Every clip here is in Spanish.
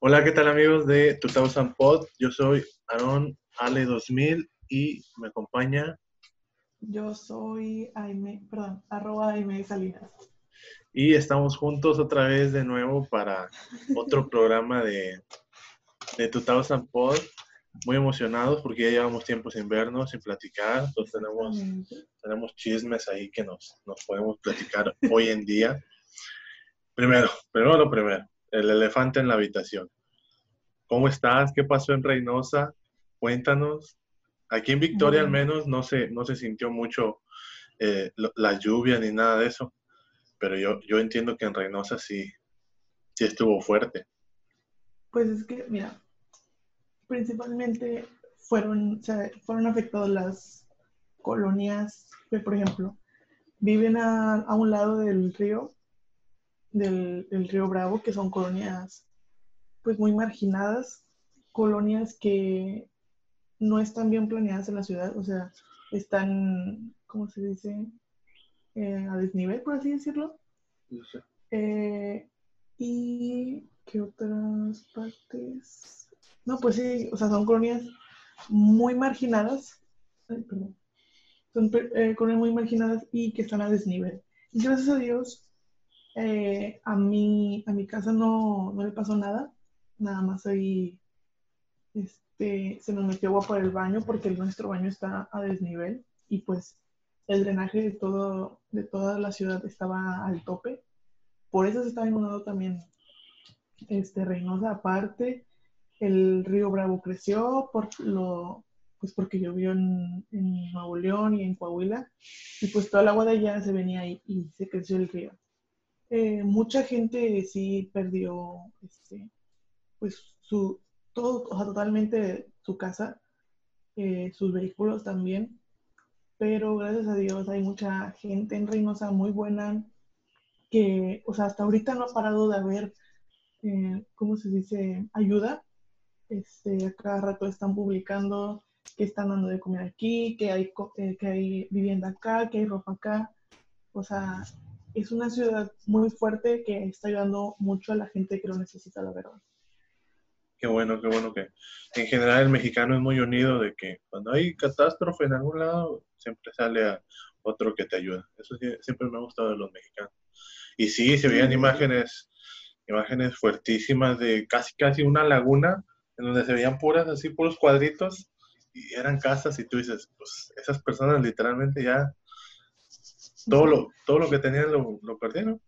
Hola, ¿qué tal amigos de 2000 Pod? Yo soy Aaron Ale2000 y me acompaña. Yo soy Aime, perdón, arroba Aime Salinas. Y estamos juntos otra vez de nuevo para otro programa de, de 2000 Pod. Muy emocionados porque ya llevamos tiempo sin vernos, sin platicar. Entonces tenemos, tenemos chismes ahí que nos, nos podemos platicar hoy en día. Primero, primero lo primero, el elefante en la habitación. ¿Cómo estás? ¿Qué pasó en Reynosa? Cuéntanos. Aquí en Victoria al menos no se, no se sintió mucho eh, la lluvia ni nada de eso, pero yo, yo entiendo que en Reynosa sí, sí estuvo fuerte. Pues es que, mira, principalmente fueron, fueron afectadas las colonias que, por ejemplo, viven a, a un lado del río del, río Bravo, que son colonias pues muy marginadas, colonias que no están bien planeadas en la ciudad, o sea, están, ¿cómo se dice? Eh, a desnivel, por así decirlo. Eh, y qué otras partes. No, pues sí, o sea, son colonias muy marginadas. perdón. Son eh, colonias muy marginadas y que están a desnivel. Y gracias a Dios, eh, a, mí, a mi casa no, no, le pasó nada, nada más ahí este, se nos metió agua por el baño porque nuestro baño está a desnivel y pues el drenaje de, todo, de toda la ciudad estaba al tope. Por eso se estaba inundando también este, Reynosa. Aparte, el río Bravo creció por lo, pues porque llovió en, en Nuevo León y en Coahuila y pues toda el agua de allá se venía ahí y se creció el río. Eh, mucha gente sí perdió, este, pues, su, todo, o sea, totalmente su casa, eh, sus vehículos también, pero gracias a Dios hay mucha gente en Reynosa muy buena que, o sea, hasta ahorita no ha parado de haber, eh, ¿cómo se dice?, ayuda. Este, a cada rato están publicando que están dando de comer aquí, que hay, que hay vivienda acá, que hay ropa acá. O sea, es una ciudad muy fuerte que está ayudando mucho a la gente que lo necesita, la verdad. Qué bueno, qué bueno que en general el mexicano es muy unido de que cuando hay catástrofe en algún lado, siempre sale a otro que te ayuda. Eso siempre me ha gustado de los mexicanos. Y sí, se veían imágenes, imágenes fuertísimas de casi casi una laguna en donde se veían puras, así puros cuadritos y eran casas y tú dices, pues esas personas literalmente ya todo lo, todo lo que tenían lo, lo perdieron.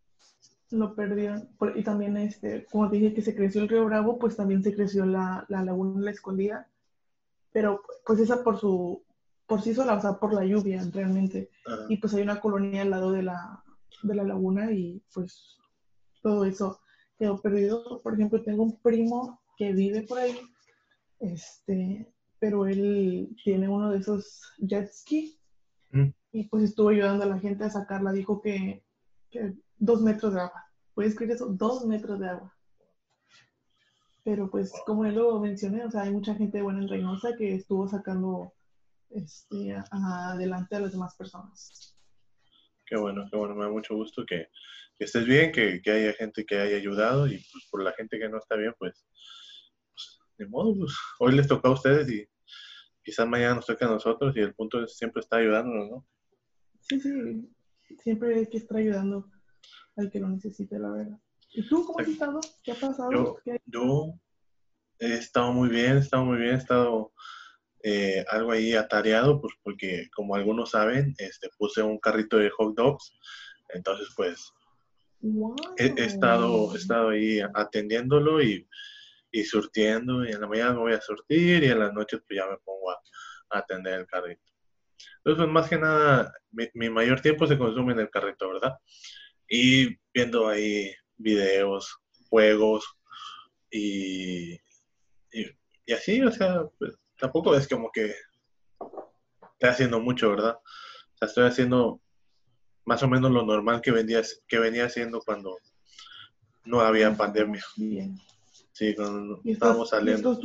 Lo perdieron. Y también, este, como dije, que se creció el río Bravo, pues también se creció la, la laguna La Escondida. Pero pues esa por su, por sí sola, o sea, por la lluvia realmente. Y pues hay una colonia al lado de la, de la laguna y pues todo eso quedó perdido. Por ejemplo, tengo un primo que vive por ahí, este, pero él tiene uno de esos jet ski. Mm y pues estuvo ayudando a la gente a sacarla. Dijo que, dos metros de agua. ¿Puedes escribir eso? Dos metros de agua. Pero pues como él lo mencioné, o sea, hay mucha gente buena en Reynosa que estuvo sacando este, adelante a las demás personas. Qué bueno, qué bueno, me da mucho gusto que, estés bien, que, haya gente que haya ayudado y pues por la gente que no está bien, pues, pues de modo, pues, hoy les toca a ustedes y quizás mañana nos toca a nosotros y el punto es siempre está ayudándonos, ¿no? Sí, sí, siempre hay que estar ayudando al que lo necesite, la verdad. ¿Y tú cómo has estado? ¿Qué ha pasado? Yo, he estado muy bien, he estado muy bien, he estado eh, algo ahí atareado, pues porque como algunos saben, este, puse un carrito de hot dogs, entonces pues he, estado, he estado ahí atendiéndolo y, y, surtiendo, y en la mañana me voy a surtir y en las noches pues ya me pongo a atender el carrito. Entonces, más que nada, mi, mayor tiempo se consume en el carrito, ¿verdad? Y viendo ahí videos, juegos y, y, así, o sea, pues, tampoco es como que estoy haciendo mucho, ¿verdad? O sea, estoy haciendo más o menos lo normal que, venía, que venía haciendo cuando no había pandemia. Sí, cuando estábamos saliendo.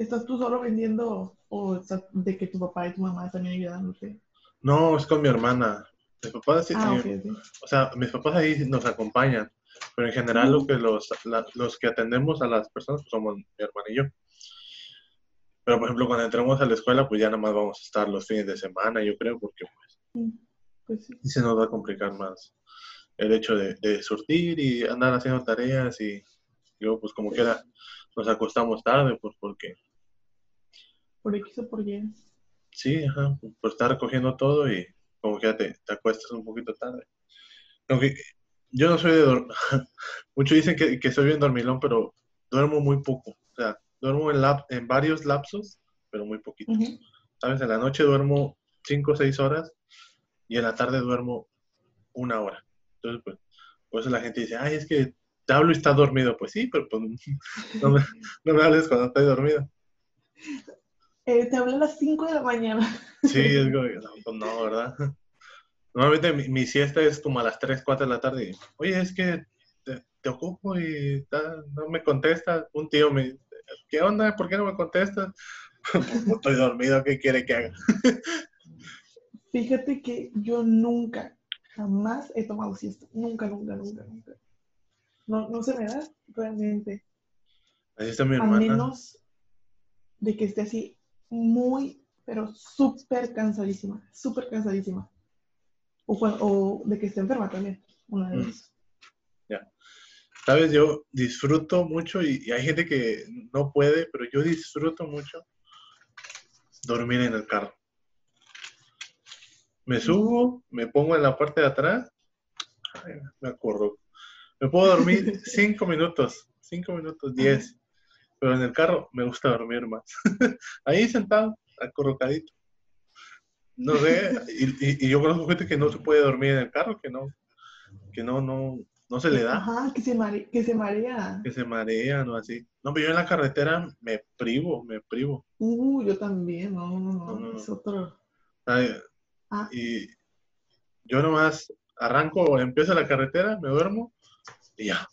¿Estás tú solo vendiendo o de que tu papá y tu mamá están ayudándote? No, es con mi hermana. Mis papás sí, ah, O sea, mis papás ahí nos acompañan, Pero en general lo que los, los que atendemos a las personas pues, somos mi hermano y yo. Pero por ejemplo, cuando entramos a la escuela, pues ya nada más vamos a estar los fines de semana, yo creo, porque pues, pues se nos va a complicar más el hecho de, de, surtir y andar haciendo tareas y luego pues como quiera nos acostamos tarde, pues porque... Por X o por Y. Sí, ajá, por estar recogiendo todo y como que ya te, te acuestas un poquito tarde. Aunque yo no soy de dormir, muchos dicen que, que, soy bien dormilón, pero duermo muy poco. O sea, duermo en, lap, en varios lapsos, pero muy poquito. ¿Sabes? En la noche duermo 5 o 6 horas y en la tarde duermo una hora. Entonces, pues, por eso la gente dice, ay, es que te hablo y estás dormido. Pues sí, pero pues, no, me, no me hables cuando estoy dormido. Eh, te hablo a las 5 de la mañana. Sí, es como, no, pues ¿verdad? Normalmente mi, siesta es como a las 3, 4 de la tarde. Oye, es que te, ocupo y no me contestas. Un tío me dice, ¿qué onda? ¿Por qué no me contestas? estoy dormido, ¿qué quiere que haga? Fíjate que yo nunca, jamás he tomado siesta. Nunca, nunca, nunca, nunca. No, no se me da realmente. Así está mi hermana. A menos de que esté así muy, pero súper cansadísima, súper cansadísima. O, o, de que esté enferma también, una de mm. Ya. Sabes, yo disfruto mucho y, hay gente que no puede, pero yo disfruto mucho dormir en el carro. Me subo, me pongo en la parte de atrás, me acuerdo. Me puedo dormir cinco minutos, cinco minutos, diez pero en el carro me gusta dormir más. Ahí sentado, acorrocadito. No sé, y, y, yo conozco gente que no se puede dormir en el carro, que no, que no, no, no se le da. Ajá, que se, marea, que se marea. Que se marea, no así. No, pero yo en la carretera me privo, me privo. Uh, yo también, no, no, no, es otro. ah. Y yo nomás arranco, empiezo la carretera, me duermo y ya,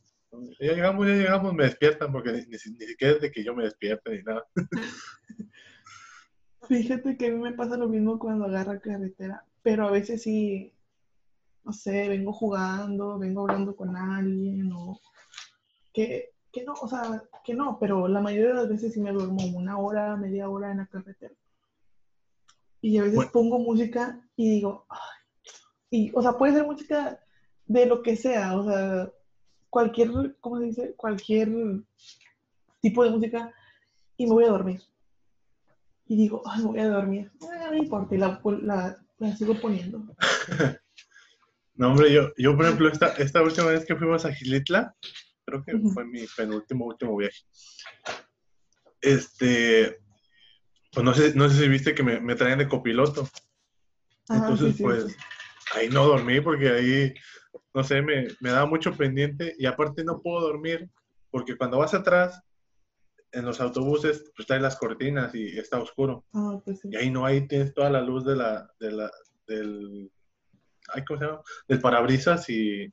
ya llegamos, ya llegamos, me despiertan porque ni, ni, siquiera es de que yo me despierte ni nada. Fíjate que a mí me pasa lo mismo cuando agarro carretera, pero a veces sí, no sé, vengo jugando, vengo hablando con alguien o que, que no, o sea, que no, pero la mayoría de las veces sí me duermo una hora, media hora en la carretera. Y a veces pongo música y digo, ay, y, o sea, puede ser música de lo que sea, o sea, cualquier, ¿cómo se dice? Cualquier tipo de música y me voy a dormir. Y digo, ay, me voy a dormir. No, importa, y la, la, sigo poniendo. no, hombre, yo, yo por ejemplo, esta, esta última vez que fuimos a Gilitla, creo que fue mi penúltimo, último viaje. Este, pues no sé, no sé si viste que me, me traían de copiloto. Entonces, pues, ahí no dormí porque ahí no sé, me, me da mucho pendiente y aparte no puedo dormir porque cuando vas atrás en los autobuses pues trae las cortinas y está oscuro. Ah, pues y ahí no, ahí tienes toda la luz de la, de la, del, ¿cómo se llama? Del parabrisas y,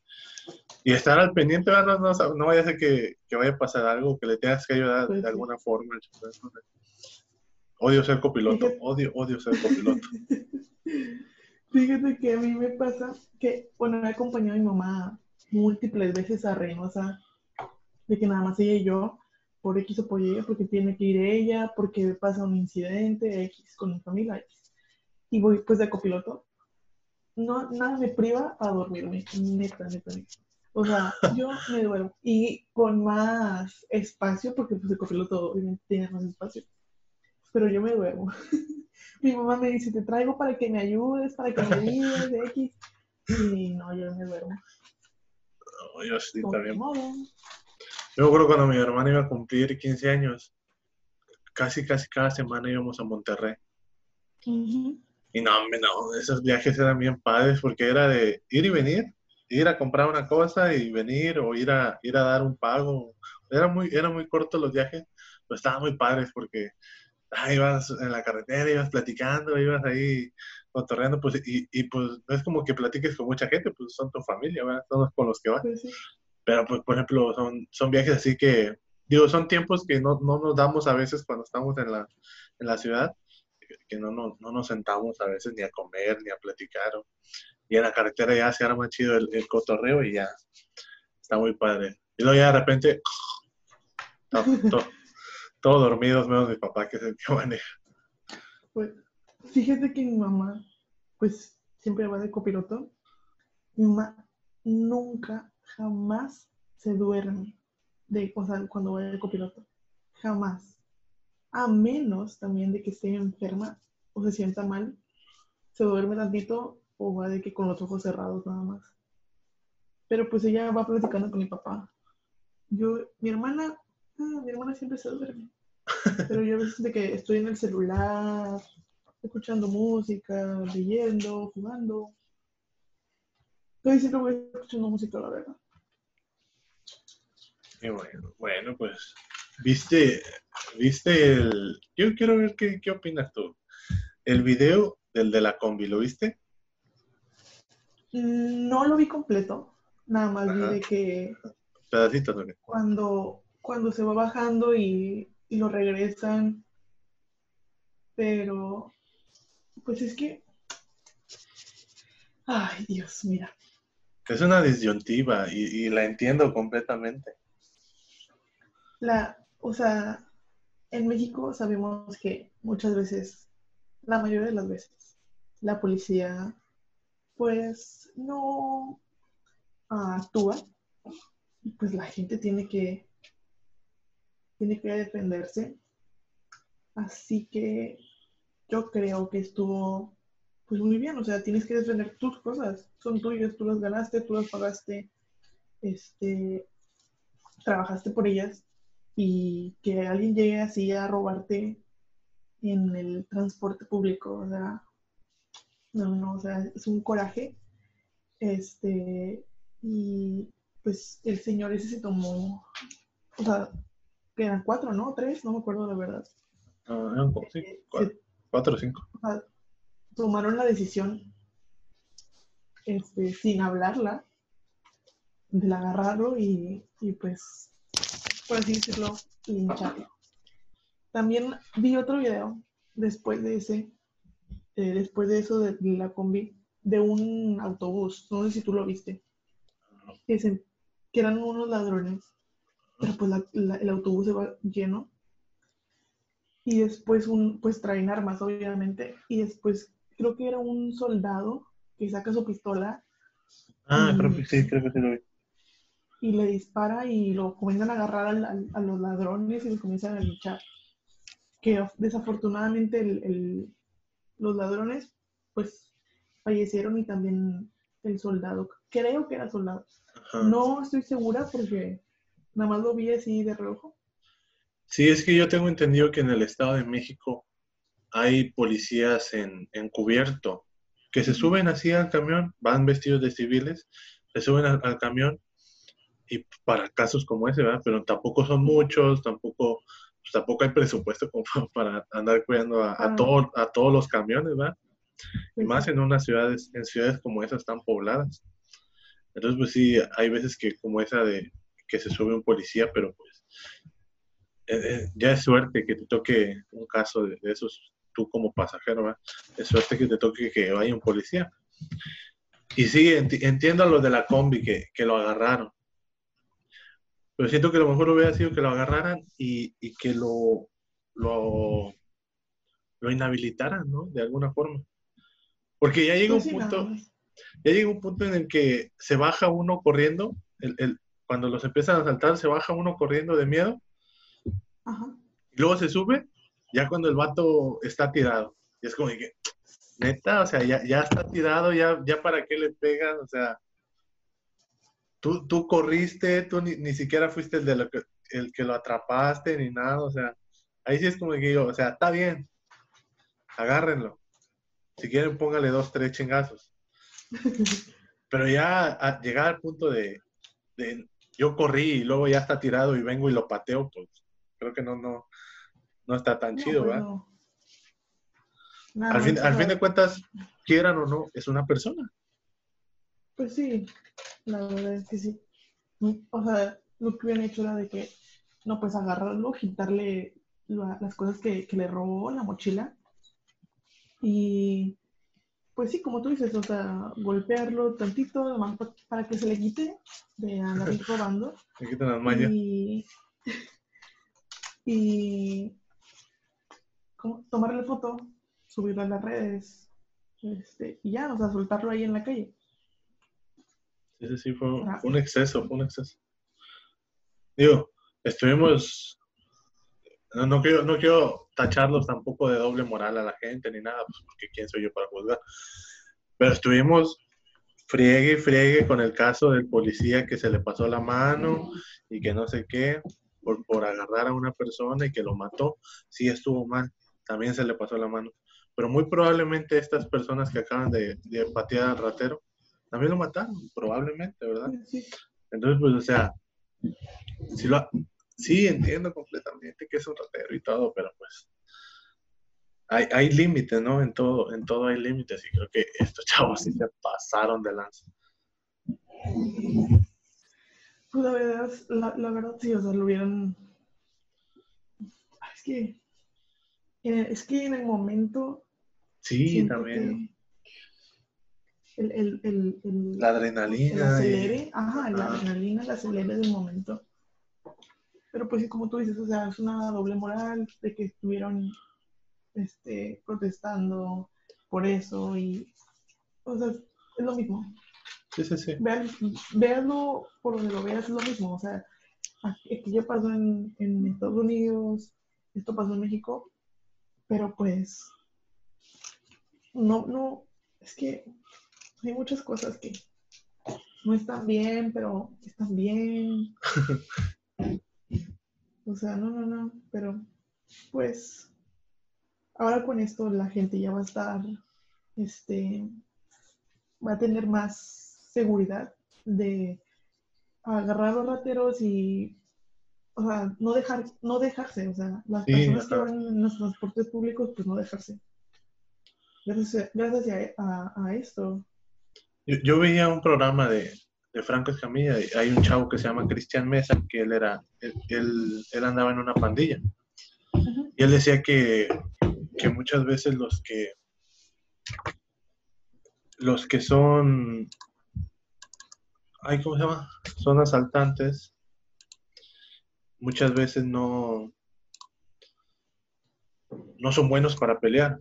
y estar al pendiente, no, no, no vaya a ser que, que, vaya a pasar algo, que le tengas que ayudar pues de alguna forma. Odio ser copiloto, odio, odio ser copiloto. Fíjate que a mí me pasa que, bueno, he acompañado a mi mamá múltiples veces a Reynosa, de que nada más ella y yo, por X o por Y, porque tiene que ir ella, porque pasa un incidente X con mi familia X. Y voy pues de copiloto. No, nada me priva a dormirme, neta, neta, neta. O sea, yo me duermo. Y con más espacio, porque pues de copiloto obviamente tiene más espacio. Pero yo me duermo. mi mamá me dice, te traigo para que me ayudes, para que me digas X. Y no, yo me duermo. No, yo sí también. Yo me acuerdo cuando mi hermana iba a cumplir 15 años, casi, casi cada semana íbamos a Monterrey. Y no, no, esos viajes eran bien padres porque era de ir y venir, ir a comprar una cosa y venir o ir a, ir a dar un pago. Era muy, era muy corto los viajes, pero estaban muy padres porque ah, ibas en la carretera, ibas platicando, ibas ahí cotorreando, pues, y, y, pues no es como que platiques con mucha gente, pues son tu familia, ¿verdad? Son con los que vas. Pues Pero, pues, por ejemplo, son, son viajes así que, digo, son tiempos que no, no nos damos a veces cuando estamos en la, en la ciudad, que no, no, no, nos sentamos a veces ni a comer, ni a platicar. y en la carretera ya se arma chido el, el cotorreo y ya está muy padre. Y luego ya de repente, todos dormidos, menos mi papá, que es el que maneja. Pues, fíjate que mi mamá, pues, siempre va de copiloto. Mi mamá nunca, jamás se duerme de, o sea, cuando va de copiloto. Jamás. A menos también de que esté enferma o se sienta mal, se duerme tantito o va de que con los ojos cerrados nada más. Pero pues ella va platicando con mi papá. Yo, mi hermana, ah, mi hermana siempre se duerme. Pero yo a veces de que estoy en el celular, escuchando música, leyendo, jugando. Casi siempre voy escuchando música, la verdad. Qué bueno. Bueno, pues, viste, viste el... Yo quiero ver qué, qué opinas tú. El video del de la combi, ¿lo viste? No lo vi completo, nada más vi de que... Pedacito también. Cuando, cuando se va bajando y, y lo regresan, pero pues es que... Ay, Dios, mira. Es una disyuntiva y, y la entiendo completamente. La, o sea, en México sabemos que muchas veces, la mayoría de las veces, la policía pues no actúa pues la gente tiene que tiene que defenderse. Así que yo creo que estuvo pues muy bien. O sea tienes que defender tus cosas. Son tuyas tú las ganaste tú las pagaste este trabajaste por ellas. Y que alguien llegue así a robarte en el transporte público o sea no, no, o sea, es un coraje. Este, y pues el señor ese se tomó, o sea, que eran cuatro, ¿no? Tres, no me acuerdo la verdad. Ah, eran eh, cuatro, o cinco. O sea, tomaron la decisión este, sin hablarla, de agarrarlo y, y pues, por así decirlo, lincharlo. También vi otro video después de ese eh, después de eso de la combi, de un autobús, no sé si tú lo viste, que, que eran unos ladrones, pero pues el autobús se va lleno y después un, pues traen armas obviamente y después creo que era un soldado que saca su pistola. Ah, y, creo que sí, creo que sí lo vi. Y le dispara y lo comienzan a agarrar a los ladrones y los comienzan a luchar. Que desafortunadamente el, los ladrones, pues fallecieron y también el soldado. Creo que era soldado. No estoy segura porque nada más lo vi así de rojo. Sí, es que yo tengo entendido que en el Estado de México hay policías en, encubierto que se suben así al camión, van vestidos de civiles, se suben al, camión y para casos como ese, ¿verdad? Pero tampoco son muchos, tampoco pues, tampoco hay presupuesto como para andar cuidando a, a, a todos los camiones, ¿verdad? Y más en unas ciudades, en ciudades como esas tan pobladas. Entonces, pues sí, hay veces que como esa de que se sube un policía, pero pues eh, eh, ya es suerte que te toque un caso de, esos, tú como pasajero, ¿verdad? Es suerte que te toque que vaya un policía. Y sí, entiendo a los de la combi que, que lo agarraron. Pero siento que lo mejor hubiera sido que lo agarraran y, que lo, lo, inhabilitaran, ¿no? De alguna forma. Porque ya llega un punto, ya llega un punto en el que se baja uno corriendo, el, cuando los empiezan a saltar, se baja uno corriendo de miedo. Y luego se sube, ya cuando el vato está tirado. Y es como que, neta, o sea, ya, ya está tirado, ya, ya para qué le pegan, o sea, tú, corriste, tú ni, siquiera fuiste el, de lo que, el que lo atrapaste ni nada, o sea, ahí sí es como que digo, o sea, está bien, agárrenlo. Si quieren, póngale dos, tres chingazos. Pero ya a llegar al punto de, yo corrí y luego ya está tirado y vengo y lo pateo, pues creo que no, no, no está tan chido, pues ¿verdad? al, fin, al fin de cuentas, quieran o no, es una persona. Pues sí, la verdad es que sí. O sea, lo que hubieran hecho era de que, no, pues agarrarlo, quitarle las cosas que, le robó la mochila y, pues sí, como tú dices, o sea, golpearlo tantito, nomás para que se le quite de andar robando. Se quitan las mañas. Y, y ¿cómo? tomarle foto, subirla a las redes, este, y ya, o sea, soltarlo ahí en la calle. Sí, sí, sí, fue, fue un exceso, fue un exceso. Digo, estuvimos no, no, quiero, no quiero tacharlos tampoco de doble moral a la gente ni nada, pues porque quién soy yo para juzgar. Pero estuvimos friegue y friegue con el caso del policía que se le pasó la mano y que no sé qué, por, por agarrar a una persona y que lo mató. Sí estuvo mal, también se le pasó la mano. Pero muy probablemente estas personas que acaban de, de patear al ratero, también lo mataron, probablemente, ¿verdad? Entonces, pues, o sea, si lo, Sí, entiendo completamente que es un ratero y todo, pero pues hay, hay límites, ¿no? En todo, en todo hay límites y creo que estos chavos sí se pasaron de lanza. Pues la verdad, la, la verdad sí, o sea, lo hubieran... Es que, es que en el momento... Sí, también. El, el, el, la adrenalina. acelere, ajá, la adrenalina, la acelere del momento pero pues como tú dices, o sea, es una doble moral de que estuvieron este, protestando por eso y, o sea, es lo mismo. Sí, sí, sí. véanlo por donde lo veas, es lo mismo. O sea, aquí ya pasó en, en Estados Unidos, esto pasó en México, pero pues, no, no, es que hay muchas cosas que no están bien, pero están bien. O sea, no, no, no, pero pues ahora con esto la gente ya va a estar, este, va a tener más seguridad de agarrar a los rateros y, o sea, no dejar, no dejarse, o sea, las personas que van en los transportes públicos, pues no dejarse. Gracias, gracias a, esto. yo, veía un programa de, de Franco Escamilla, hay un chavo que se llama Cristian Mesa, que él era, él, él, andaba en una pandilla. Y él decía que, que, muchas veces los que los que son ay, ¿cómo se llama? son asaltantes muchas veces no no son buenos para pelear.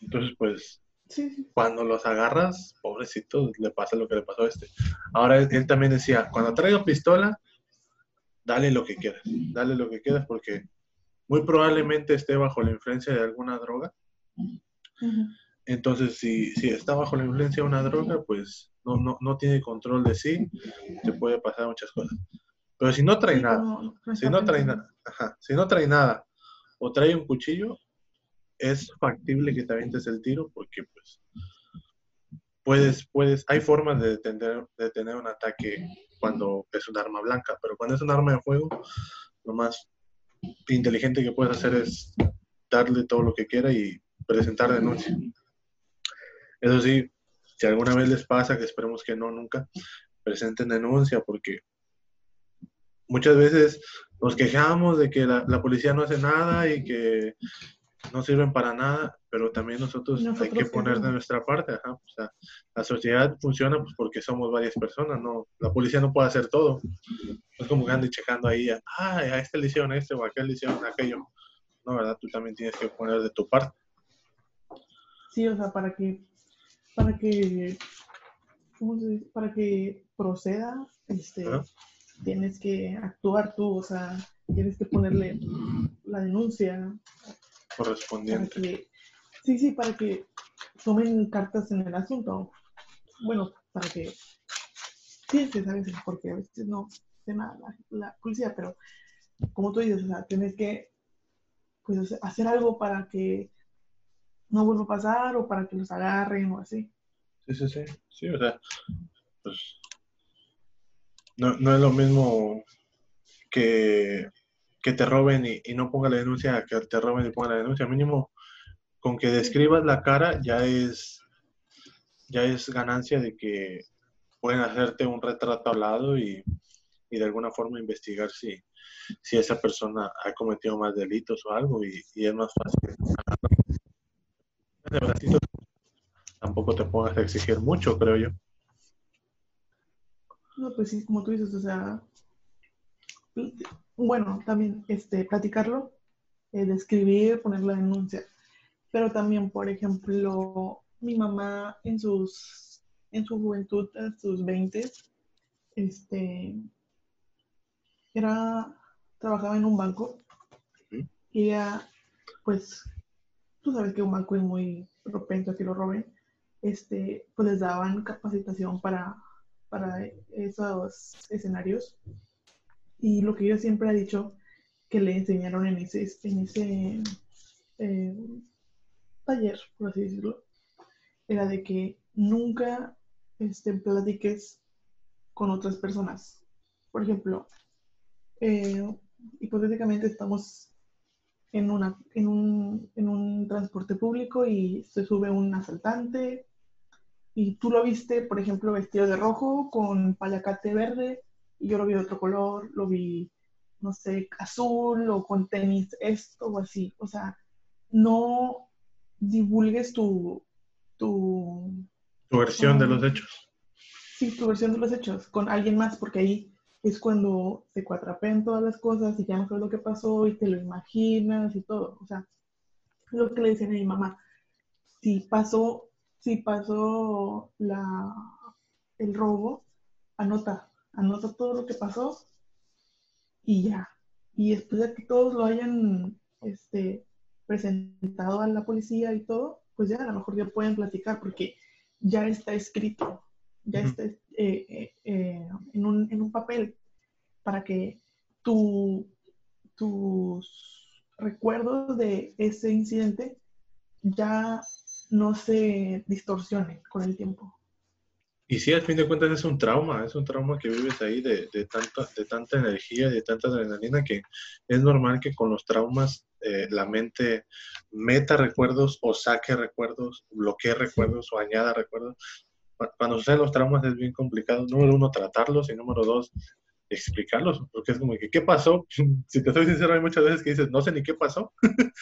Entonces, pues, cuando los agarras, pobrecito, le pasa lo que le pasó a este. Ahora él, también decía, cuando traiga pistola, dale lo que quieras, dale lo que quieras porque muy probablemente esté bajo la influencia de alguna droga. Entonces, si, si, está bajo la influencia de una droga, pues no, no, no tiene control de sí, te puede pasar muchas cosas. Pero si no trae nada, si no trae nada, si no trae nada, o trae un cuchillo, es factible que te avientes el tiro porque pues puedes, puedes, hay formas de detener, de tener un ataque cuando es un arma blanca, pero cuando es un arma de fuego, lo más inteligente que puedes hacer es darle todo lo que quiera y presentar denuncia. Eso sí, si alguna vez les pasa, que esperemos que no nunca, presenten denuncia porque muchas veces nos quejamos de que la, la policía no hace nada y que no sirven para nada, pero también nosotros, hay que poner de nuestra parte. O sea, la sociedad funciona pues, porque somos varias personas, no la policía no puede hacer todo. No es como que ande checando ahí, ah, a este le hicieron este o a aquel le hicieron aquello. No, ¿verdad? Tú también tienes que poner de tu parte. Sí, o sea, para que, para que, ¿cómo se dice? Para que proceda, este, tienes que actuar tú, o sea, tienes que ponerle la denuncia, correspondiente. sí, sí, para que tomen cartas en el asunto. Bueno, para que pienses a veces, porque a veces no sé nada la, policía, pero como tú dices, o sea, tienes que pues, hacer algo para que no vuelva a pasar o para que los agarren o así. Sí, sí, sí, sí, o sea, pues no, no es lo mismo que que te roben y, no ponga la denuncia, que te roben y ponga la denuncia. Mínimo, con que describas la cara ya es, ya es ganancia de que pueden hacerte un retrato al lado y, de alguna forma investigar si, si esa persona ha cometido más delitos o algo y, es más fácil. tampoco te pongas a exigir mucho, creo yo. No, pues sí, como tú dices, o sea, bueno, también este, platicarlo, eh, describir, poner la denuncia, pero también, por ejemplo, mi mamá en sus, en su juventud, en sus 20, este, era, trabajaba en un banco. Y ella, pues, tú sabes que un banco es muy propenso a que lo roben, este, pues les daban capacitación para, para esos escenarios. Y lo que yo siempre he dicho que le enseñaron en ese, en ese eh, taller, por así decirlo, era de que nunca este, platiques con otras personas. Por ejemplo, eh, hipotéticamente estamos en, una, en, un, en un transporte público y se sube un asaltante y tú lo viste, por ejemplo, vestido de rojo con payacate verde y yo lo vi de otro color, lo vi, no sé, azul o con tenis esto o así. O sea, no divulgues tu... Tu, tu versión de los hechos. Sí, tu versión de los hechos con alguien más, porque ahí es cuando se cuatrapean todas las cosas y ya no sabes lo que pasó y te lo imaginas y todo. O sea, lo que le dicen a mi mamá, si pasó si pasó la, el robo, anota, anota todo lo que pasó y ya. Y después de que todos lo hayan este, presentado a la policía y todo, pues ya a lo mejor ya pueden platicar porque ya está escrito, ya está eh, eh, eh, en, un, en, un, papel para que tu, tus recuerdos de ese incidente ya no se distorsione con el tiempo. Y sí, al fin de cuentas es un trauma, es un trauma que vives ahí de, de, tanta, de tanta energía, de tanta adrenalina, que es normal que con los traumas eh, la mente meta recuerdos o saque recuerdos, bloquee recuerdos o añada recuerdos. Cuando suceden los traumas es bien complicado, número uno, tratarlos y número dos, explicarlos, porque es como que, ¿qué pasó? si te soy sincero, hay muchas veces que dices, no sé ni qué pasó.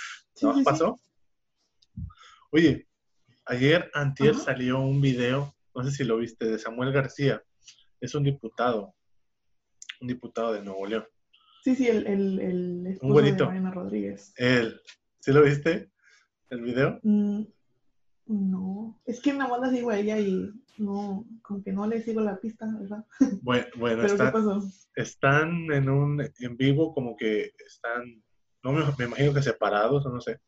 ¿No pasó? Oye, Ayer, antier, salió un video, no sé si lo viste, de Samuel García. Es un diputado, un diputado de Nuevo León. Sí, sí, el, el, el esposo de Mariana Rodríguez. Él. ¿Sí lo viste? ¿El video? Mm, no. Es que nada más la sigo a ella y no, como que no le sigo la pista, ¿verdad? Bueno, bueno están en un en vivo, como que están, no me, me imagino que separados, o no sé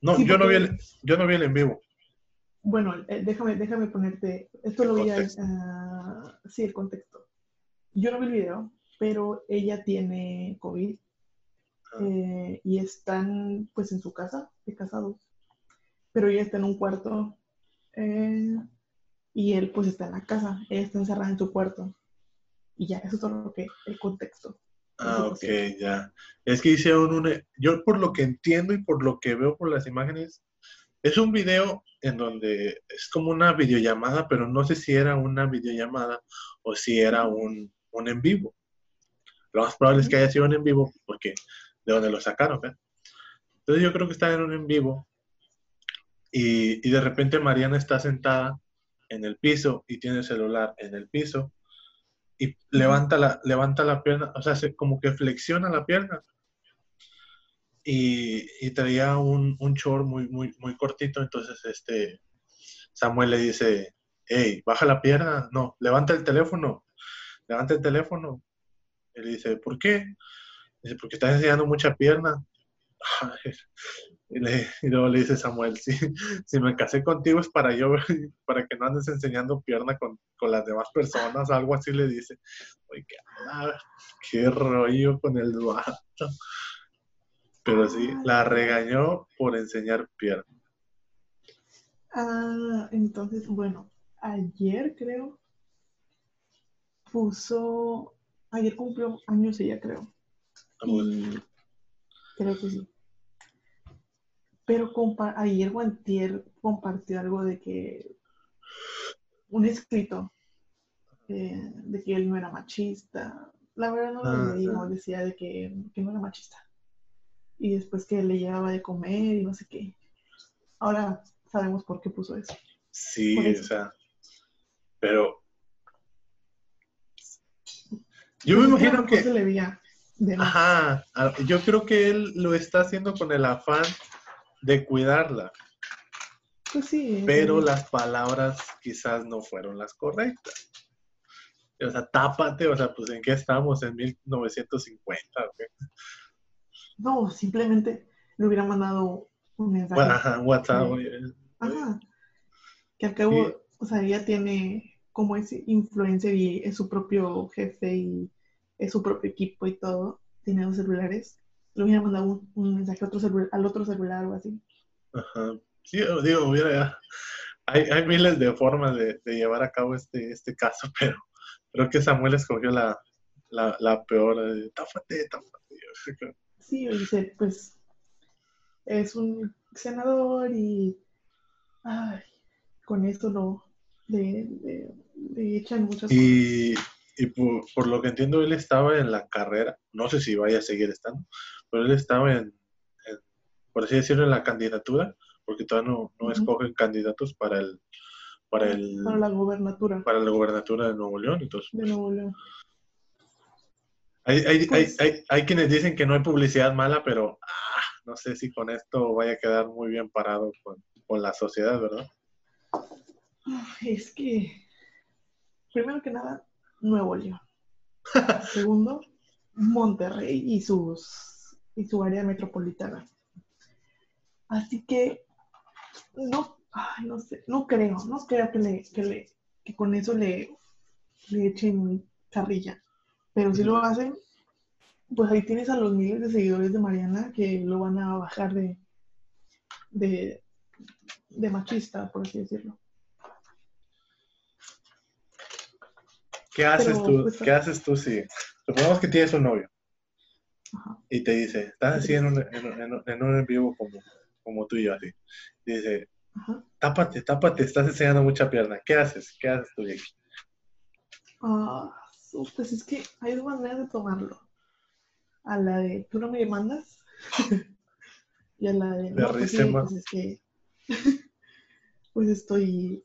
no, yo, no vi el, yo no vi el en vivo. Bueno, eh, déjame, déjame ponerte, esto lo vi, uh, sí, el contexto. Yo no vi el video, pero ella tiene COVID ah. eh, y están pues en su casa, de casados, pero ella está en un cuarto eh, y él pues está en la casa, ella está encerrada en su cuarto. Y ya, eso es todo lo que, el contexto. Ah, ok, ya. Es que hicieron un... Yo por lo que entiendo y por lo que veo por las imágenes, es un video en donde es como una videollamada, pero no sé si era una videollamada o si era un, un en vivo. Lo más probable es que haya sido un en vivo porque de donde lo sacaron, ¿ves? Entonces yo creo que está en un en vivo y, y de repente Mariana está sentada en el piso y tiene el celular en el piso y levanta la, levanta la pierna, o sea, se, como que flexiona la pierna. Y, y traía un, un short muy, muy, muy cortito, entonces este Samuel le dice, hey, baja la pierna, no, levanta el teléfono, levanta el teléfono. Y le dice, ¿por qué? Dice, porque estás enseñando mucha pierna. Y, le, luego le dice Samuel, si, si me casé contigo es para yo, para que no andes enseñando pierna con, con las demás personas, algo así le dice. Oye, qué, qué rollo con el vato. Pero sí, la regañó por enseñar pierna. Ah, entonces, bueno, ayer creo, puso, ayer cumplió años ella creo. Ah, y creo que sí. Pero ayer Guantier compartió algo de que un escrito eh, de que él no era machista. La verdad no lo ah, leí, no decía de que, no era machista. Y después que le llevaba de comer y no sé qué. Ahora sabemos por qué puso eso. Sí, o sea, pero yo me imagino mejor se que, le veía de ajá, yo creo que él lo está haciendo con el afán de cuidarla, Pues sí. pero sí. las palabras quizás no fueron las correctas. O sea, tápate, o sea, pues ¿en qué estamos? ¿En 1950? o qué? No, simplemente le hubiera mandado un mensaje. Ajá, WhatsApp, Ajá. Que al cabo, Sí. o sea, ella tiene como ese influencer y es su propio jefe y es su propio equipo y todo. Tiene dos celulares. Le hubiera mandado un, un mensaje a otro celu- al otro celular o así. Ajá. Sí, digo, mira, hay, hay miles de formas de, de llevar a cabo este, este caso, pero creo que Samuel escogió la, la, la peor. eh, Táfate, táfate. Sí, y dice, pues es un senador y ay, con esto lo le, le- le echan muchas cosas. Y, y por, por lo que entiendo, él estaba en la carrera, no sé si vaya a seguir estando, pero él estaba en, en, por así decirlo, en la candidatura, porque todavía no, no escogen candidatos para el para el Para la gobernatura para la gobernatura de Nuevo León. Entonces, de Nuevo León. Hay, hay, Pues- hay, hay, quienes dicen que no hay publicidad mala, pero ah, no sé si con esto vaya a quedar muy bien parado con, con la sociedad, ¿verdad? Es que, primero que nada, Nuevo León. Segundo, Monterrey y sus y su área metropolitana. Así que no, ay, no sé, no creo, no creo que le, que le, que con eso le, le echen carrilla. Pero si lo hacen, pues ahí tienes a los miles de seguidores de Mariana que lo van a bajar de, de, de machista, por así decirlo. ¿Qué haces Pero, tú? pues, ¿Qué haces tú si supongamos que tienes un novio Ajá. y te dice, estás así en un, en, un- en en un vivo como, como tú y yo así, y dice, Ajá. tápate, tápate, estás enseñando mucha pierna, ¿qué haces? ¿Qué haces tú, Jackie? Ah, pues es que hay dos maneras de tomarlo. A la de tú no me demandas y a la de no, pues sí, pues es que pues estoy,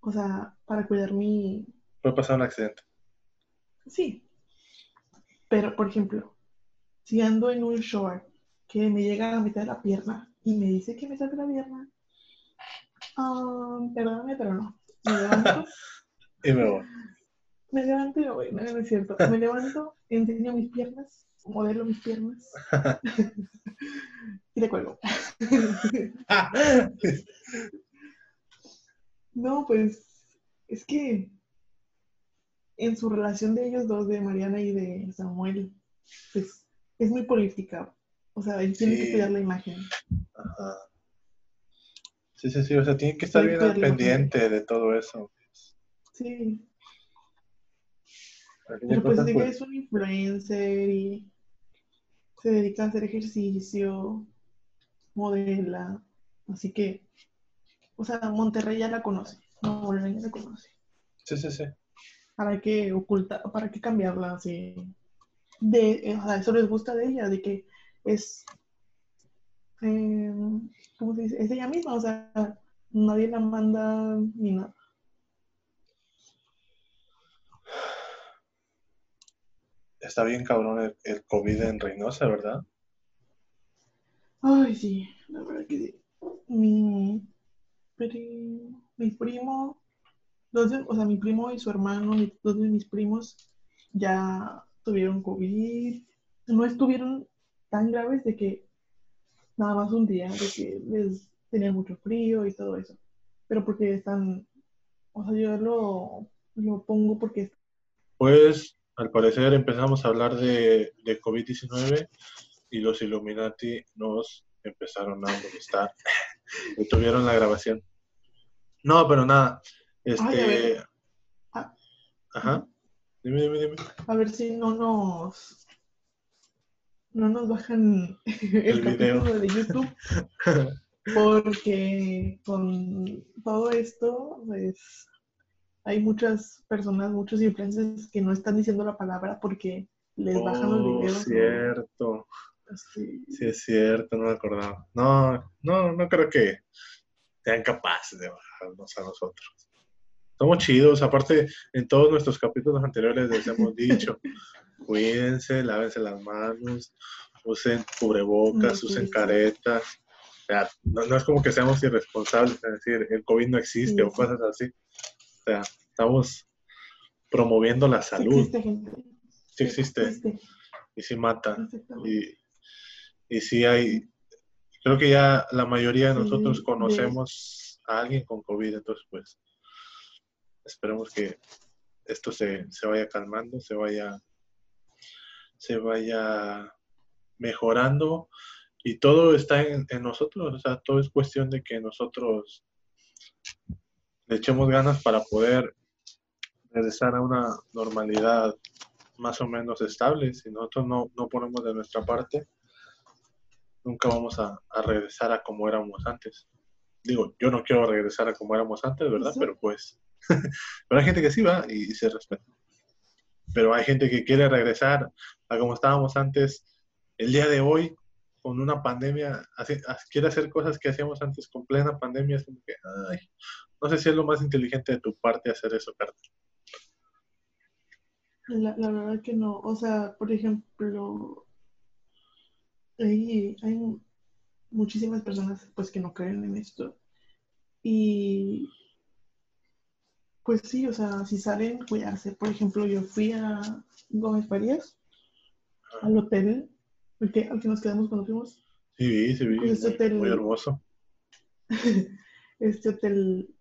o sea, para cuidar mi, Puede pasar un accidente. sí. Pero, por ejemplo, si ando en un short que me llega a la mitad de la pierna y me dice que me saque la pierna, ah, perdóname, pero no. Me levanto Y me voy. Me levanto y me voy, no, no es cierto. Me levanto, enseño mis piernas, modelo mis piernas y le cuelgo. No, pues es que en su relación de ellos dos, de Mariana y de Samuel, pues es muy política. O sea, él tiene que cuidar la imagen. Ajá. Sí, sí, sí, o sea, tiene que estar bien al pendiente de todo eso. Sí, pero pues pues, es un influencer y se dedica a hacer ejercicio, modela, así que, o sea, Monterrey ya la conoce, León ya la conoce. sí, sí, sí. ¿Para qué ocultar, para qué cambiarla así? De, eh, o sea, eso les gusta de ella, de que es, eh, ¿cómo se dice? Es ella misma, o sea, nadie la manda ni nada. Está bien cabrón el, el COVID en Reynosa, ¿verdad? Ay, sí, la verdad que sí. Mi, pri- mi primo, dos de- o sea, mi primo y su hermano, mi- dos de mis primos ya tuvieron COVID. No estuvieron tan graves de que nada más un día, de que les tenían mucho frío y todo eso. Pero porque están, o sea, yo lo, lo pongo porque Pues, al parecer empezamos a hablar de, de COVID-19 y los Illuminati nos empezaron a molestar. Detuvieron la grabación. No, pero nada. Este. Ay. Ah. Ajá. Dime, dime, dime. a ver si no nos no nos bajan el, El video. capítulo de YouTube porque con todo esto pues hay muchas personas, muchos influencers que no están diciendo la palabra porque les bajan los Oh, videos. cierto. así. Sí, es cierto, no me acordaba. No, no, no creo que, sean capaces de bajarnos a nosotros. Somos chidos, aparte en todos nuestros capítulos anteriores les hemos dicho, cuídense, lávense las manos, usen cubrebocas, usen caretas. O sea, no, es como que seamos irresponsables, es decir, el COVID no existe o cosas así. Sea, estamos promoviendo la salud. Sí existe, Y sí mata. Y, y sí hay, creo que ya la mayoría de nosotros conocemos a alguien con COVID, entonces pues esperemos que esto se, se vaya calmando, se vaya, se vaya mejorando. Y todo está en, nosotros, o sea, todo es cuestión de que nosotros le echemos ganas para poder regresar a una normalidad más o menos estable. Si nosotros no, no ponemos de nuestra parte, nunca vamos a, regresar a como éramos antes. Digo, yo no quiero regresar a como éramos antes, ¿verdad? Pero pues, pero hay gente que sí va y, se respeta. Pero hay gente que quiere regresar a como estábamos antes el día de hoy con una pandemia, quiere hacer cosas que hacíamos antes con plena pandemia, es como que, ay, no sé si es lo más inteligente de tu parte hacer eso, Carta. La, la verdad que no, o sea, por ejemplo, hay, hay muchísimas personas pues que no creen en esto y pues sí, o sea, si salen, cuidarse. Por ejemplo, yo fui a Gómez Farías, al hotel al que, nos quedamos cuando fuimos. Sí, sí. Pues este hotel, muy hermoso. este hotel,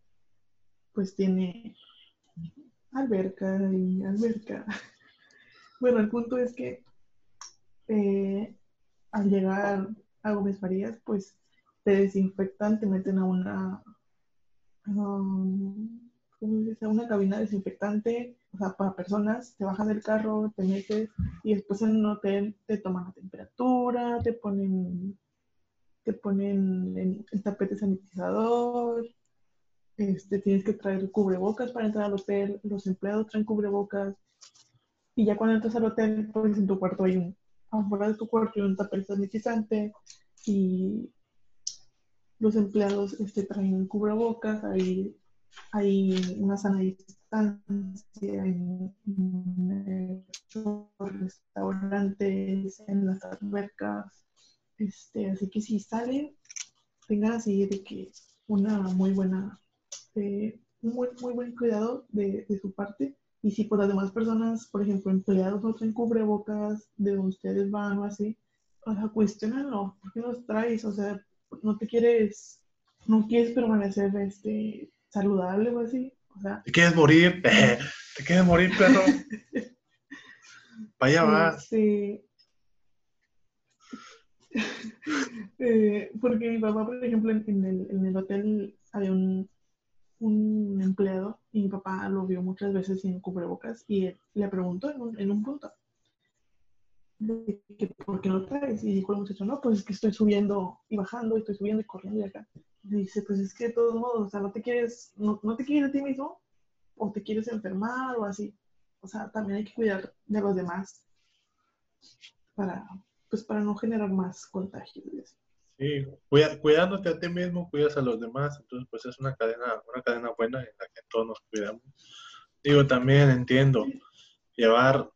pues tiene alberca y alberca. Bueno, el punto es que eh, al llegar a Gómez Farías, pues te desinfectan, te meten a una, um, A una cabina desinfectante, o sea, para personas, te bajan del carro, te metes y después en un hotel te toman la temperatura, te ponen, te ponen el, tapete sanitizador, este, tienes que traer cubrebocas para entrar al hotel, los empleados traen cubrebocas y ya cuando entras al hotel, pues en tu cuarto hay un afuera de tu cuarto y un tapete sanitizante y los empleados este, traen cubrebocas, hay, hay una sana distancia en, los restaurantes, en las albercas, este, así que si salen, tengan así de que una muy buena, eh, un muy, muy buen cuidado de, de su parte y si por las demás personas, por ejemplo, empleados no traen cubrebocas de donde ustedes van o así, o sea, cuestionenlo, ¿por qué los traes? O sea, no te quieres, no quieres permanecer este, saludable o así. O sea, ¿Te quieres morir? ¿Te quieres morir, perro? Allá vas. Sí. eh, porque mi papá, por ejemplo, en, el, en el hotel había un, un empleado y mi papá lo vio muchas veces sin cubrebocas y le preguntó en un, en un punto, ¿por qué lo traes? Y dijo el muchacho, no, pues es que estoy subiendo y bajando, y estoy subiendo y corriendo y acá. Y dice, pues es que de todos modos, o sea, no te quieres, no, no te quieres a ti mismo, o te quieres enfermar o así. O sea, también hay que cuidar de los demás para, pues para no generar más contagios. Sí, cuidándote a ti mismo, cuidas a los demás, entonces pues es una cadena, una cadena buena en la que todos nos cuidamos. Digo, también entiendo, llevar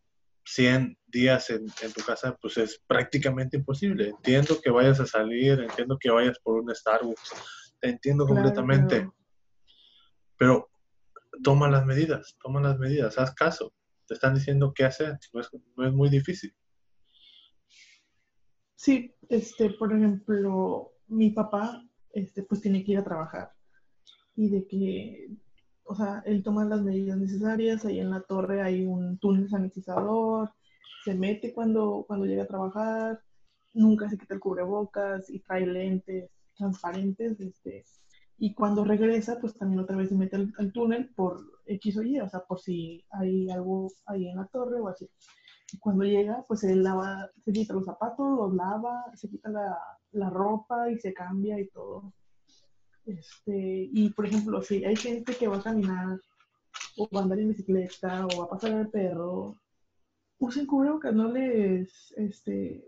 100 días en, tu casa pues es prácticamente imposible. Entiendo que vayas a salir, entiendo que vayas por un Starbucks, te entiendo completamente, pero toma las medidas, toma las medidas, haz caso, te están diciendo qué hacer, no es, no es muy difícil. Sí, este, por ejemplo, mi papá, este, pues tiene que ir a trabajar y de que, o sea, él toma las medidas necesarias, ahí en la torre hay un túnel sanitizador, se mete cuando, cuando llega a trabajar, nunca se quita el cubrebocas y trae lentes transparentes, este, y cuando regresa, pues también otra vez se mete al túnel por X o Y, o sea, por si hay algo ahí en la torre o así. Cuando llega, pues él lava, se quita los zapatos, los lava, se quita la, la ropa y se cambia y todo. Este, y por ejemplo, si hay gente que va a caminar o va a andar en bicicleta o va a pasar al perro, usen cubrebocas, no les, este,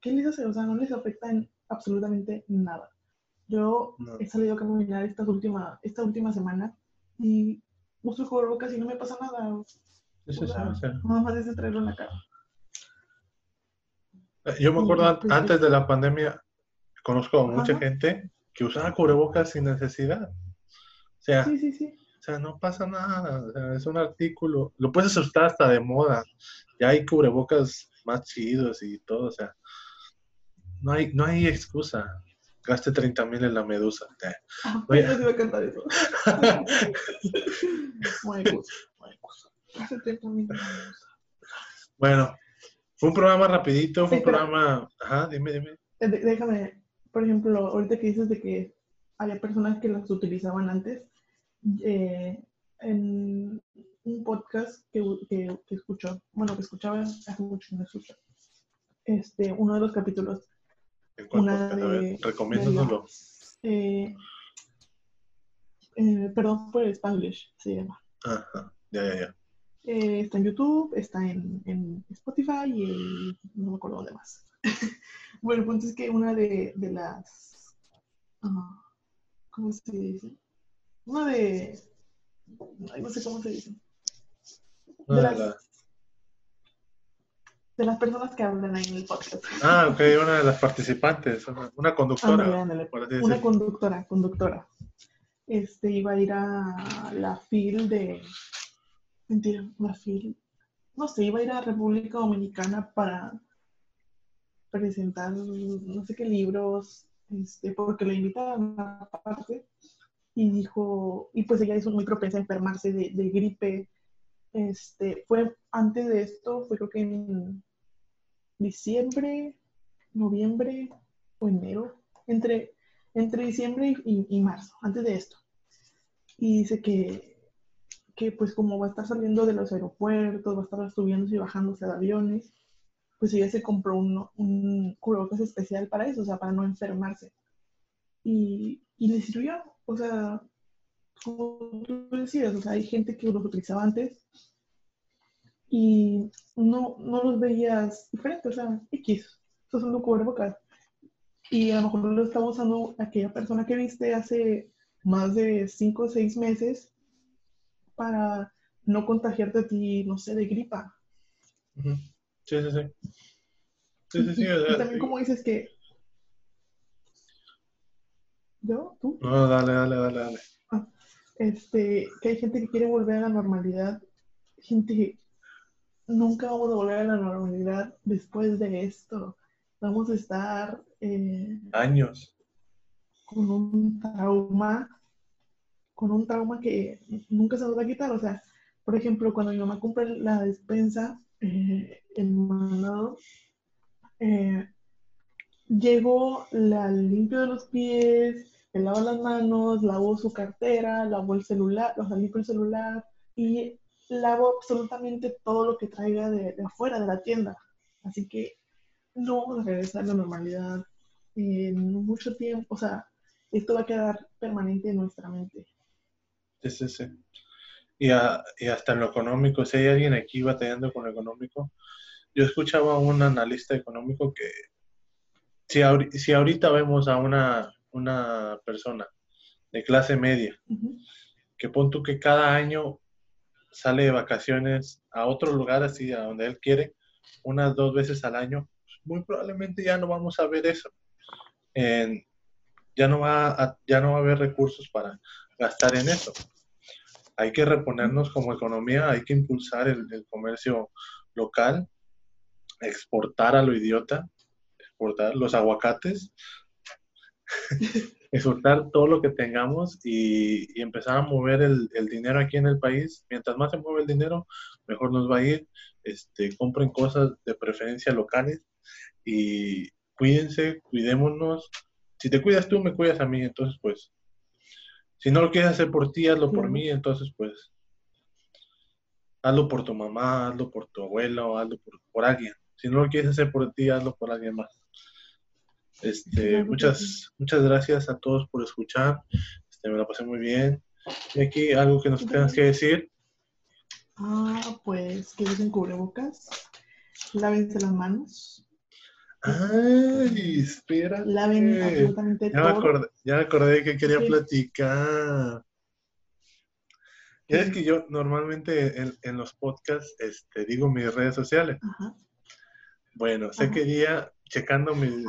¿qué les hace? O sea, no les afecta en absolutamente nada. Yo No. he salido a caminar esta última, esta última semana y uso el cubrebocas y no me pasa nada. Sí, sí, sí, sea, Nada más es traerlo en la cara. Yo me acuerdo pues, antes de la pandemia, conozco a mucha Ajá. gente que usaba cubrebocas sin necesidad. O sea, Sí, sí, sí. o sea, no pasa nada. o sea, es un artículo. Lo puedes usar hasta de moda. Ya hay cubrebocas más chidos y todo. O sea, no hay, no hay excusa. Gaste 30 mil en la medusa. Eh, Ah, Oye. yo te iba a cantar eso. Hay excusa, Bueno, fue un programa rapidito. Fue Sí, un pero- programa. Ajá, dime, dime. Eh, Déjame, por ejemplo, ahorita que dices de que había personas que las utilizaban antes, eh, en un podcast que, que, que escuchó, bueno, que escuchaba hace mucho que no escucho, este, uno de los capítulos, ¿En cuál una de, recomiéndanoslo. eh, eh, perdón por el Spanglish, se llama. Ajá, ya, ya, ya. Eh, está en YouTube, está en, en Spotify y en- no me acuerdo dónde más. bueno, el punto es que una de, de las. ah, ¿Cómo se dice? Una de. ay, no sé cómo se dice. De las, la- de las personas que hablan ahí en el podcast. Ah, ok, una de las participantes, una, una conductora. Una conductora, conductora. Este iba a ir a la FIL de. Mentira, la FIL. No sé, iba a ir a República Dominicana para presentar no sé qué libros, este, porque le invitaban a parte. Y dijo, y pues ella hizo muy propensa a enfermarse de, gripe. Este, fue antes de esto, fue creo que en diciembre, noviembre o enero, entre, entre diciembre y marzo, antes de esto. Y dice que, que pues como va a estar saliendo de los aeropuertos, va a estar subiéndose y bajándose de aviones, pues ella se compró un, un cubrebocas especial para eso, o sea, para no enfermarse. Y, y le sirvió, o sea, como tú decías, o sea, hay gente que los utilizaba antes y no, no los veías diferentes, o sea, X, estos son los cubrebocas. Y a lo mejor lo estaba usando aquella persona que viste hace más de 5 o 6 meses para no contagiarte a ti, no sé, de gripa. Sí, sí, sí. Sí, sí, sí. Y- o y sea, también como dices que... ¿Yo? ¿Tú? No, dale, dale, dale, dale. Este, que hay gente que quiere volver a la normalidad. Gente que nunca vamos a volver a la normalidad después de esto. Vamos a estar eh, Años. con un trauma, con un trauma que nunca se nos va a quitar. O sea, por ejemplo, cuando mi mamá compra la despensa, eh, el mandado, eh, llego, la limpio de los pies, le lavo las manos, lavo su cartera, lavo el celular, o sea, limpio el celular y lavo absolutamente todo lo que traiga de, de afuera de la tienda. Así que no vamos a regresar a la normalidad en mucho tiempo. O sea, esto va a quedar permanente en nuestra mente. Sí, sí, sí. Y, a- y hasta en lo económico, si hay alguien aquí batallando con lo económico, yo escuchaba a un analista económico que si, ahori- si ahorita vemos a una, una persona de clase media, que pon tú que cada año sale de vacaciones a otro lugar así, a donde él quiere, unas dos veces al año, muy probablemente ya no vamos a ver eso. En- ya, no va a, ya no va a haber recursos para gastar en eso. Hay que reponernos como economía, hay que impulsar el, comercio local, exportar a lo idiota, exportar los aguacates, exportar todo lo que tengamos y, empezar a mover el, el dinero aquí en el país. Mientras más se mueve el dinero, mejor nos va a ir. Este, compren cosas de preferencia locales y cuídense, cuidémonos. Si te cuidas tú, me cuidas a mí. Entonces, pues, si no lo quieres hacer por ti, hazlo por mí. Entonces, pues, hazlo por tu mamá, hazlo por tu abuelo, hazlo por, por alguien. Si no lo quieres hacer por ti, hazlo por alguien más. Este, muchas, muchas gracias a todos por escuchar. Este, me la pasé muy bien. Y aquí algo que nos tengas que decir. Ah, pues que usen cubrebocas, lávense las manos. Ay, espera. Laven absolutamente ya Me acordé, ya me acordé de que quería Sí. platicar. Ya es que yo normalmente en, en los podcasts este, digo mis redes sociales. Ajá. Bueno, sé Ajá. que día checando mi,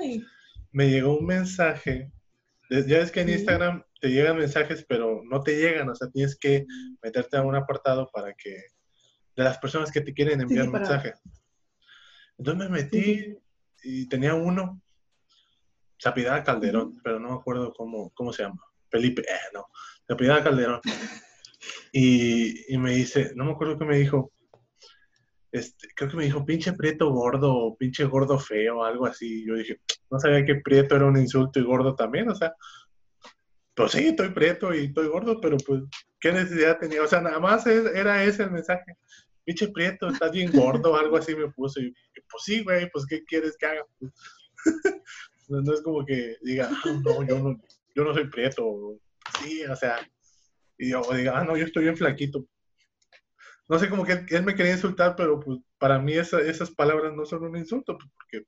Ay, me llegó un mensaje. Ya ves que en Sí. Instagram te llegan mensajes, pero no te llegan. O sea, tienes que meterte a un apartado para que. de las personas que te quieren enviar sí, para- mensaje. Entonces me metí Sí, y tenía uno. Se Calderón, pero no me acuerdo cómo, cómo se llama. Felipe, eh, no. Se Calderón. Y, y me dice, no me acuerdo qué me dijo. Este, creo que me dijo pinche prieto gordo o pinche gordo feo, algo así. Yo dije, no sabía que prieto era un insulto y gordo también, o sea, pues sí, estoy prieto y estoy gordo, pero pues, ¿qué necesidad tenía? O sea, nada más era ese el mensaje. Pinche prieto, estás bien gordo, algo así me puso. Y, pues sí, güey, pues ¿qué quieres que haga? no, es como que diga, "Ah, no, yo no, yo no soy prieto. Sí, o sea, y yo diga, ah, no, yo estoy bien flaquito. No sé, como que él, me quería insultar, pero pues para mí esa- esas palabras no son un insulto, pues, porque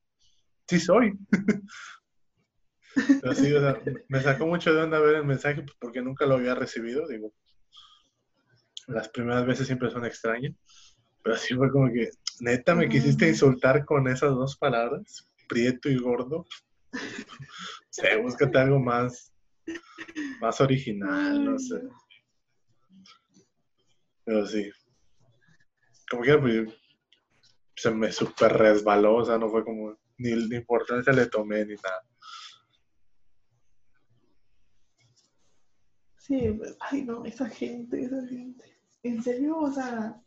sí soy. Pero o sea, me sacó mucho de onda ver el mensaje, pues, porque nunca lo había recibido, digo. Las primeras veces siempre son extrañas, pero sí fue como que, neta, me quisiste insultar con esas dos palabras, prieto y gordo. Sí, búscate algo más, más original, no sé. Pero sí. Como que pues, se me super resbaló, o sea, no fue como, ni, ni importancia le tomé ni nada. Sí, pues, ay no, esa gente, esa gente. En serio, o sea,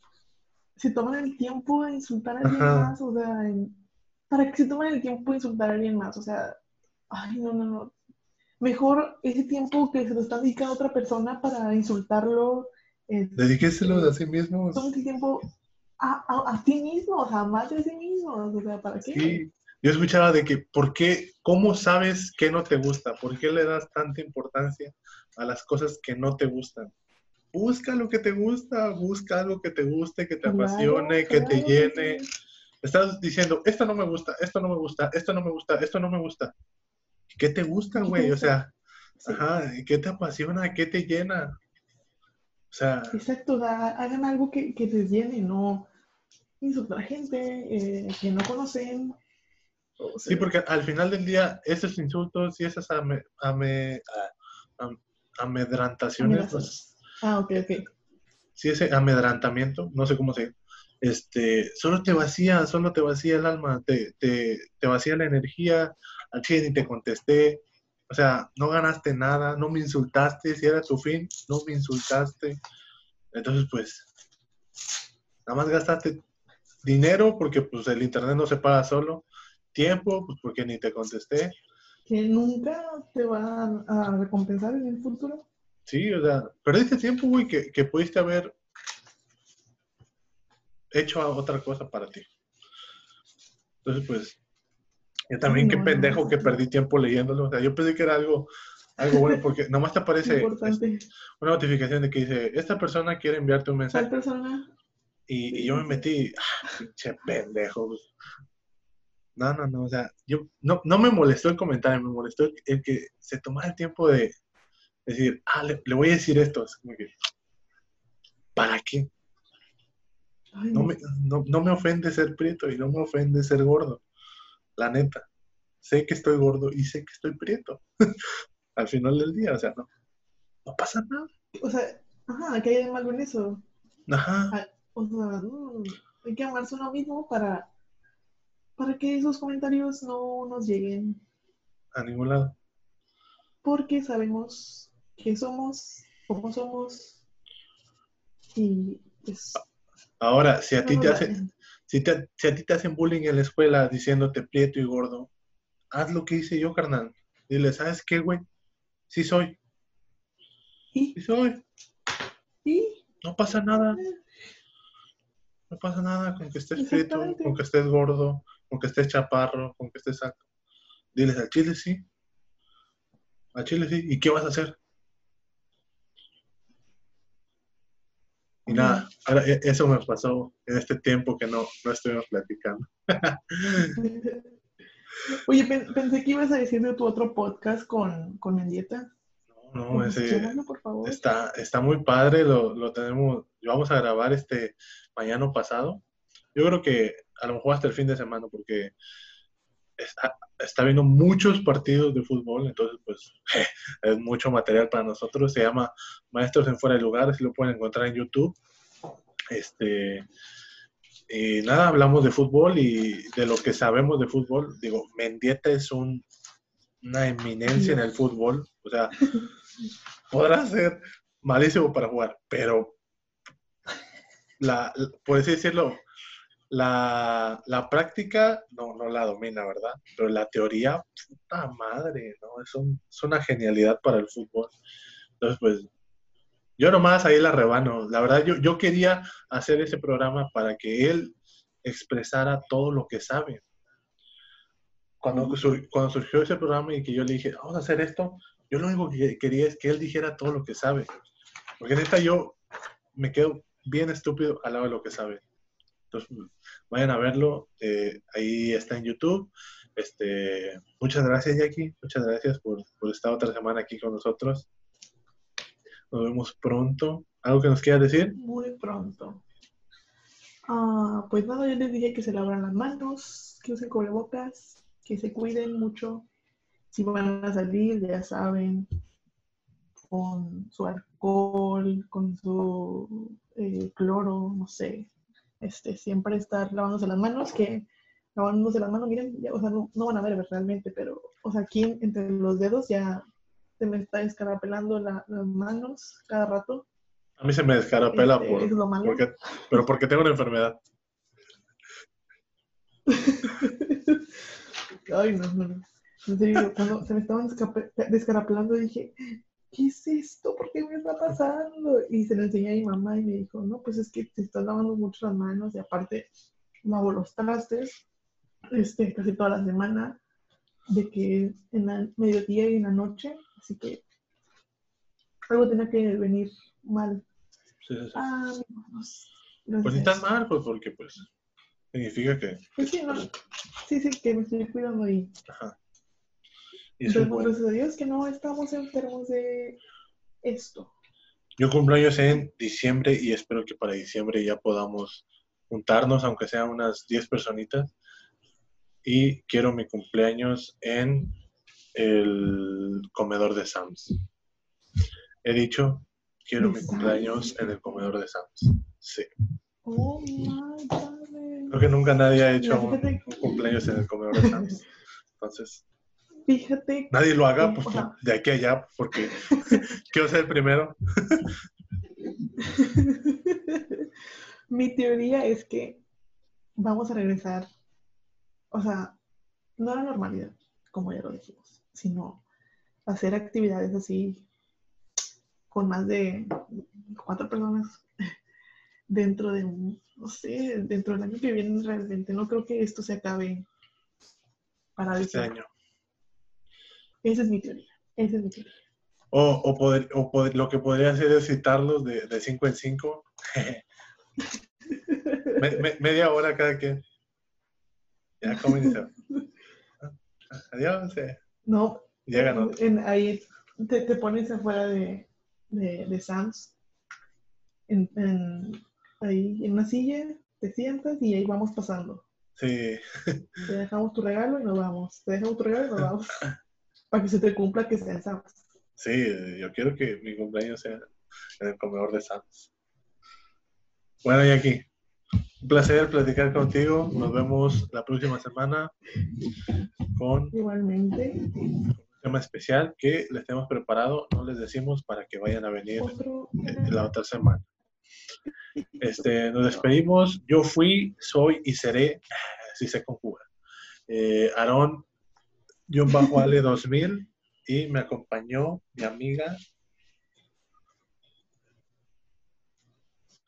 se toman el tiempo de insultar a alguien Ajá. más, o sea, en- ¿para qué se toman el tiempo de insultar a alguien más? O sea, ay no, no, no. Mejor ese tiempo que se lo están dedicando a otra persona para insultarlo, eh, Dedíqueselo a sí mismo. toma ese tiempo a, a, a ti mismo, o sea, más de sí mismo, o sea, ¿para qué? Sí. Yo escuchaba de que, ¿por qué? ¿Cómo sabes que no te gusta? ¿Por qué le das tanta importancia a las cosas que no te gustan? Busca lo que te gusta, busca algo que te guste, que te Claro, apasione, que te claro, llene. sí. Estás diciendo, esto no me gusta, esto no me gusta, esto no me gusta, esto no me gusta. ¿Qué te gusta, ¿Qué te güey? O sea, Sí. ajá, ¿qué te apasiona? ¿Qué te llena? O sea, Exacto, hagan algo que, que les llene, no insultar a gente eh, que no conocen. O sea, sí, porque al final del día, esos insultos y esas ame- ame- a- am- amedrantaciones, pues, Ah, ok, ok. sí, ese amedrantamiento, no sé cómo se este, solo te vacía, solo te vacía el alma, te, te, te vacía la energía, al chile ni te contesté, o sea, no ganaste nada, no me insultaste, si era tu fin, no me insultaste, entonces pues, nada más gastaste dinero porque pues el internet no se paga solo, tiempo, pues porque ni te contesté, Que nunca te van a recompensar en el futuro. Sí, o sea, perdiste tiempo, güey, que, que pudiste haber hecho otra cosa para ti. Entonces, pues, yo también qué pendejo que perdí tiempo leyéndolo. O sea, yo pensé que era algo, algo bueno porque nomás te aparece una notificación de que dice, esta persona quiere enviarte un mensaje. persona. Y, y yo me metí, ah, pinche pendejo. No, no, no, o sea, yo, no, no me molestó el comentario, me molestó el, el que se tomara el tiempo de decir, ah, le, le voy a decir esto. Es como que, ¿para qué? Ay, No me, no, no me ofende ser prieto y no me ofende ser gordo. La neta. Sé que estoy gordo y sé que estoy prieto. Al final del día, o sea, no, no pasa nada. O sea, ajá, que hay de malo en eso. Ajá. O sea, mm, hay que amarse uno mismo para, para que esos comentarios no nos lleguen. A ningún lado. Porque sabemos que somos, cómo somos. Y pues. Ahora, si a ti te hacen, si, te- si a ti te hacen bullying en la escuela diciéndote prieto y gordo, haz lo que hice yo, carnal. Dile, ¿sabes qué, güey? Sí soy, Y, sí soy. y, No pasa nada. No pasa nada con que estés prieto, con que estés gordo, con que estés chaparro, con que estés alto. Diles al chile sí. Al chile sí. ¿Y qué vas a hacer? Y nada, ahora, e- eso me pasó en este tiempo que no, no estuvimos platicando. Oye, pensé que ibas a decir de tu otro podcast con, con Mendieta. No, no, ese Está, está muy padre, lo, lo tenemos, vamos a grabar este mañana pasado. Yo creo que a lo mejor hasta el fin de semana, porque está, está viendo muchos partidos de fútbol, entonces pues es mucho material para nosotros. Se llama Maestros en Fuera de Lugar, así lo pueden encontrar en YouTube. Este, y nada, hablamos de fútbol y de lo que sabemos de fútbol. Digo, Mendieta es un, una eminencia en el fútbol, o sea, podrá ser malísimo para jugar, pero la, por así decirlo, la, la, práctica no, no la domina, ¿verdad? Pero la teoría, puta madre, ¿no? Es, es una genialidad para el fútbol. Entonces, pues, yo nomás ahí la rebano. La verdad, yo, yo quería hacer ese programa para que él expresara todo lo que sabe. Cuando, cuando surgió ese programa y que yo le dije, vamos a hacer esto, yo lo único que quería es que él dijera todo lo que sabe. Porque neta yo me quedo bien estúpido al lado de lo que sabe. Entonces, vayan a verlo. Eh, ahí está en YouTube. Este, muchas gracias, Jackie. Muchas gracias por, por, estar otra semana aquí con nosotros. Nos vemos pronto. ¿Algo que nos quieras decir? Muy pronto. Ah, pues nada, yo les dije que se lavan las manos, que usen cubrebocas, que se cuiden mucho. Si van a salir, ya saben, con su alcohol, con su eh, cloro, no sé, este, siempre estar lavándose las manos, que lavándose las manos, miren, o sea, no, van a ver realmente, pero, o sea, aquí entre los dedos ya se me está escarapelando las manos cada rato. A mí se me descarapela este, por, Porque, pero porque tengo una enfermedad. Ay, no, no, no. En serio, cuando se me estaban descarapelando dije, ¿qué es esto? ¿Por qué me está pasando? Y se lo enseñé a mi mamá y me dijo, no, pues es que te estás lavando mucho las manos y aparte lavo los trastes este, casi toda la semana, de que en el mediodía y en la noche, así que algo tenía que venir mal. Sí, sí, sí. Ah, pues ni tan mal, pues porque pues significa que... Pues sí, no, sí, sí, que me estoy cuidando ahí. Ajá. Gracias a Dios que no estamos enfermos de esto. Yo cumplo años en diciembre y espero que para diciembre ya podamos juntarnos, aunque sean unas 10 personitas. Y quiero mi cumpleaños en el comedor de Sams. He dicho, quiero mi cumpleaños en el comedor de Sams. Sí. Oh my God. Creo que nunca nadie ha hecho un cumpleaños en el comedor de Sams. Entonces, Fíjate. Nadie lo haga pues, de aquí a allá porque quiero ser el primero. Mi teoría es que vamos a regresar, o sea, no a la normalidad, como ya lo dijimos, sino hacer actividades así con más de cuatro personas dentro de un, no sé, dentro del año que viene realmente. No creo que esto se acabe para este año. Esa es mi teoría. Esa es mi teoría. O, o, poder, o poder, lo que podría hacer es citarlos de, de cinco en cinco. media hora cada quien. Ya, ¿cómo inicia? Adiós. No. Llega, ¿no? En, ahí te, te, pones afuera de, de, de Sam's. En, en, ahí en una silla, te sientas y ahí vamos pasando. Sí. Te dejamos tu regalo y nos vamos. Te dejamos tu regalo y nos vamos. Para que se te cumpla que sea Sam's. Sí, yo quiero que mi cumpleaños sea en el comedor de Sam's. Bueno, y aquí. Un placer platicar contigo. Nos vemos la próxima semana con Igualmente. un tema especial que les tenemos preparado. No les decimos para que vayan a venir la otra semana. Este, nos despedimos. Yo fui, soy y seré, si se conjuga. Eh, Aarón yo bajo Ale 2000 y me acompañó mi amiga.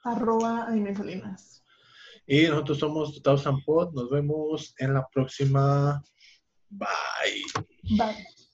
Arroba Aime Salinas. Y nosotros somos Thousand Pod. Nos vemos en la próxima. Bye. Bye.